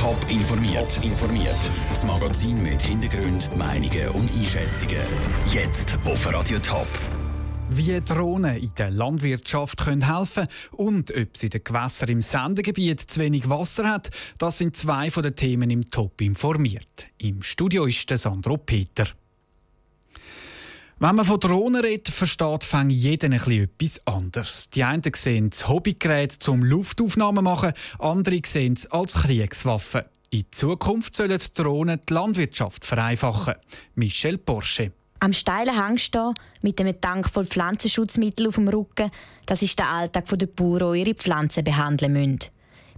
Top informiert. Top informiert. Das Magazin mit Hintergrund, Meinungen und Einschätzungen. Jetzt auf Radio Top. Wie Drohnen in der Landwirtschaft können helfen und ob sie den Gewässer im Sendegebiet zu wenig Wasser hat, das sind zwei von den Themen im Top informiert. Im Studio ist der Sandro Peter. Wenn man von Drohnen redet, versteht fängt jeder ein etwas anderes. Die einen sehen das Hobbygerät zum Luftaufnahmen machen, andere sehen es als Kriegswaffe. In Zukunft sollen Drohnen die Landwirtschaft vereinfachen. Michel Porsche. Am steilen Hang stehen, mit einem Tank voll Pflanzenschutzmittel auf dem Rücken, das ist der Alltag der Bauern, die ihre Pflanzen behandeln müssen.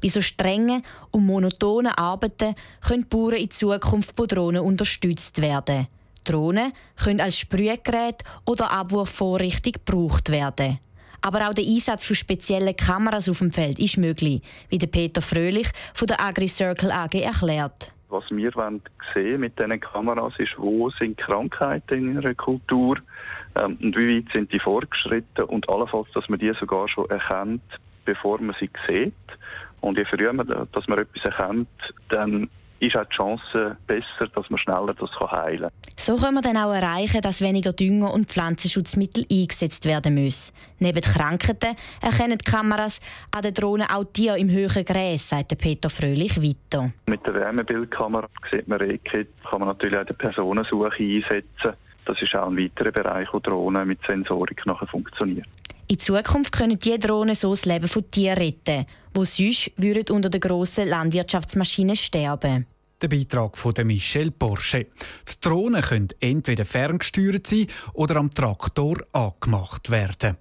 Bei so strengen und monotonen Arbeiten können die Bauern in Zukunft von Drohnen unterstützt werden. Drohnen können als Sprühgerät oder Abwurfvorrichtung gebraucht werden. Aber auch der Einsatz von speziellen Kameras auf dem Feld ist möglich, wie der Peter Fröhlich von der AgriCircle AG erklärt. Was wir sehen mit diesen Kameras ist, wo sind Krankheiten in einer Kultur ähm, und wie weit sind die fortgeschritten und allenfalls, dass man die sogar schon erkennt, bevor man sie sieht. Und je früher dass man etwas erkennt, dann ist auch die Chance besser, dass man schneller das heilen kann. So können wir dann auch erreichen, dass weniger Dünger und Pflanzenschutzmittel eingesetzt werden müssen. Neben Krankheiten erkennen die Kameras an den Drohnen auch Tiere im höheren Gräs, sagt Peter Fröhlich weiter. Mit der Wärmebildkamera sieht man Rehkit, kann man natürlich auch die Personensuche einsetzen. Das ist auch ein weiterer Bereich, wo Drohnen mit Sensorik nachher funktionieren. In Zukunft können diese Drohnen so das Leben von Tieren retten, die sonst würden unter den grossen Landwirtschaftsmaschinen sterben. Der Beitrag von Michel Porsche. Die Drohnen können entweder ferngesteuert sein oder am Traktor angemacht werden.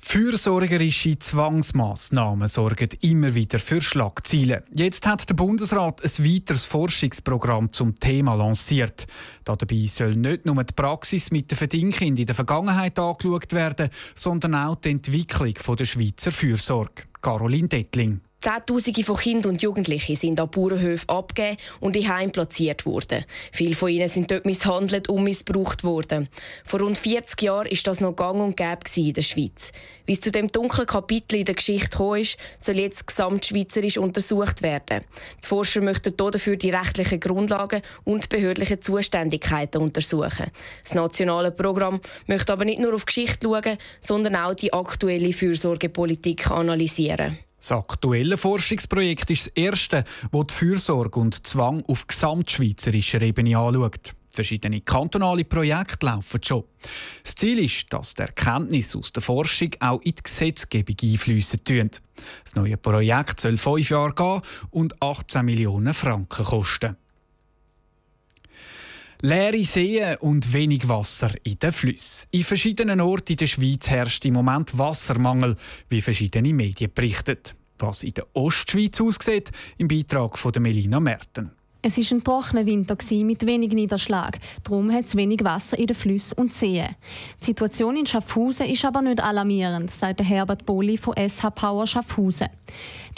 Fürsorgerische Zwangsmaßnahmen sorgen immer wieder für Schlagzeilen. Jetzt hat der Bundesrat ein weiteres Forschungsprogramm zum Thema lanciert. Dabei soll nicht nur die Praxis mit den Verdingkind in der Vergangenheit angeschaut werden, sondern auch die Entwicklung der Schweizer Fürsorge. Caroline Dettling. Zehntausende von Kindern und Jugendlichen sind an Bauernhöfen abgegeben und in Heim platziert worden. Viele von ihnen sind dort misshandelt und missbraucht worden. Vor rund 40 Jahren ist das noch gang und gäbe in der Schweiz. Wie es zu dem dunklen Kapitel in der Geschichte gekommen ist, soll jetzt gesamtschweizerisch untersucht werden. Die Forscher möchten dafür die rechtlichen Grundlagen und behördlichen Zuständigkeiten untersuchen. Das nationale Programm möchte aber nicht nur auf Geschichte schauen, sondern auch die aktuelle Fürsorgepolitik analysieren. Das aktuelle Forschungsprojekt ist das erste, das die Fürsorge und Zwang auf gesamtschweizerischer Ebene anschaut. Verschiedene kantonale Projekte laufen schon. Das Ziel ist, dass die Erkenntnisse aus der Forschung auch in die Gesetzgebung einfließen tun. Das neue Projekt soll fünf Jahre gehen und 18 Millionen Franken kosten. Leere Seen und wenig Wasser in den Flüssen. In verschiedenen Orten in der Schweiz herrscht im Moment Wassermangel, wie verschiedene Medien berichten. Was in der Ostschweiz aussieht, im Beitrag von Melina Merten. Es war ein trockener Winter mit wenig Niederschlag. Darum hat es wenig Wasser in den Flüssen und Seen. Die Situation in Schaffhausen ist aber nicht alarmierend, sagt Herbert Boli von SH Power Schaffhausen.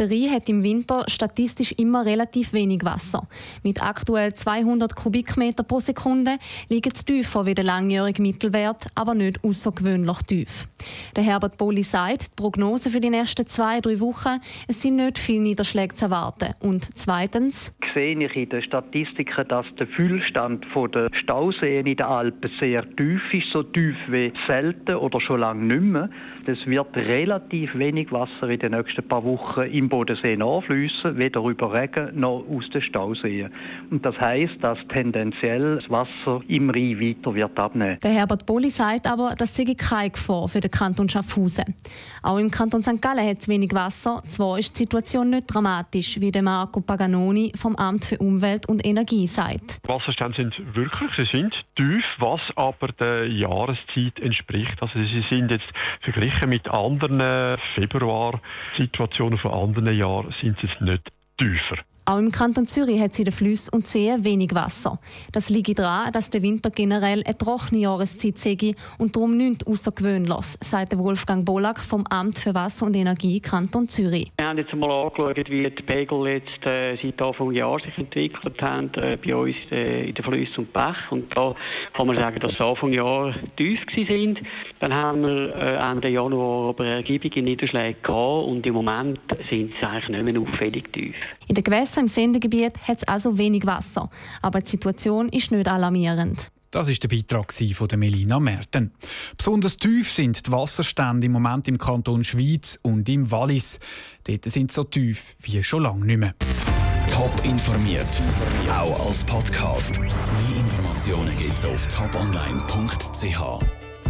Rhein hat im Winter statistisch immer relativ wenig Wasser. Mit aktuell 200 Kubikmeter pro Sekunde liegt es tiefer wie der langjährige Mittelwert, aber nicht außergewöhnlich tief. Der Herbert Boli sagt, die Prognose für die nächsten zwei, drei Wochen, es sind nicht viele Niederschläge zu erwarten. Und zweitens sehe ich in den Statistiken, dass der Füllstand der Stauseen in den Alpen sehr tief ist, so tief wie selten oder schon lange nicht mehr. Es wird relativ wenig Wasser in den nächsten paar Wochen im Bodensee nachfließen, weder über Regen noch aus den Stauseen. Und das heißt, dass tendenziell das Wasser im Rhein weiter wird abnehmen. Der Herbert Boli sagt aber, das sei keine Gefahr für den Kanton Schaffhausen. Auch im Kanton St. Gallen hat es wenig Wasser. Zwar ist die Situation nicht dramatisch, wie der Marco Paganoni vom Amt für Umwelt und Energie sagt. Wasserstände sind wirklich, sie sind tief, was aber der Jahreszeit entspricht. Also sie sind jetzt verglichen mit anderen Februarsituationen von anderen Jahren sind sie nicht tiefer. Auch im Kanton Zürich hat es in den Flüssen und Seen wenig Wasser. Das liegt daran, dass der Winter generell eine trockene Jahreszeit sei und darum nichts außergewöhnlich, sagt Wolfgang Bolak vom Amt für Wasser und Energie Kanton Zürich. Wir haben jetzt einmal angeschaut, wie die Pegel jetzt äh, seit Anfang Jahr sich entwickelt haben äh, bei uns äh, in den Flüssen und Bach. Und da kann man sagen, dass sie Anfang Jahr tief sind. Dann haben wir äh, Ende Januar aber ergiebige Niederschläge gehabt und im Moment sind sie eigentlich nicht mehr auffällig tief. In Gewässern im Sendegebiet hat es also wenig Wasser. Aber die Situation ist nicht alarmierend. Das ist der Beitrag von Melina Merten. Besonders tief sind die Wasserstände im Moment im Kanton Schweiz und im Wallis. Dort sind sie so tief wie schon lange nicht mehr. Top informiert, auch als Podcast. Mehr Informationen gibt es auf toponline.ch.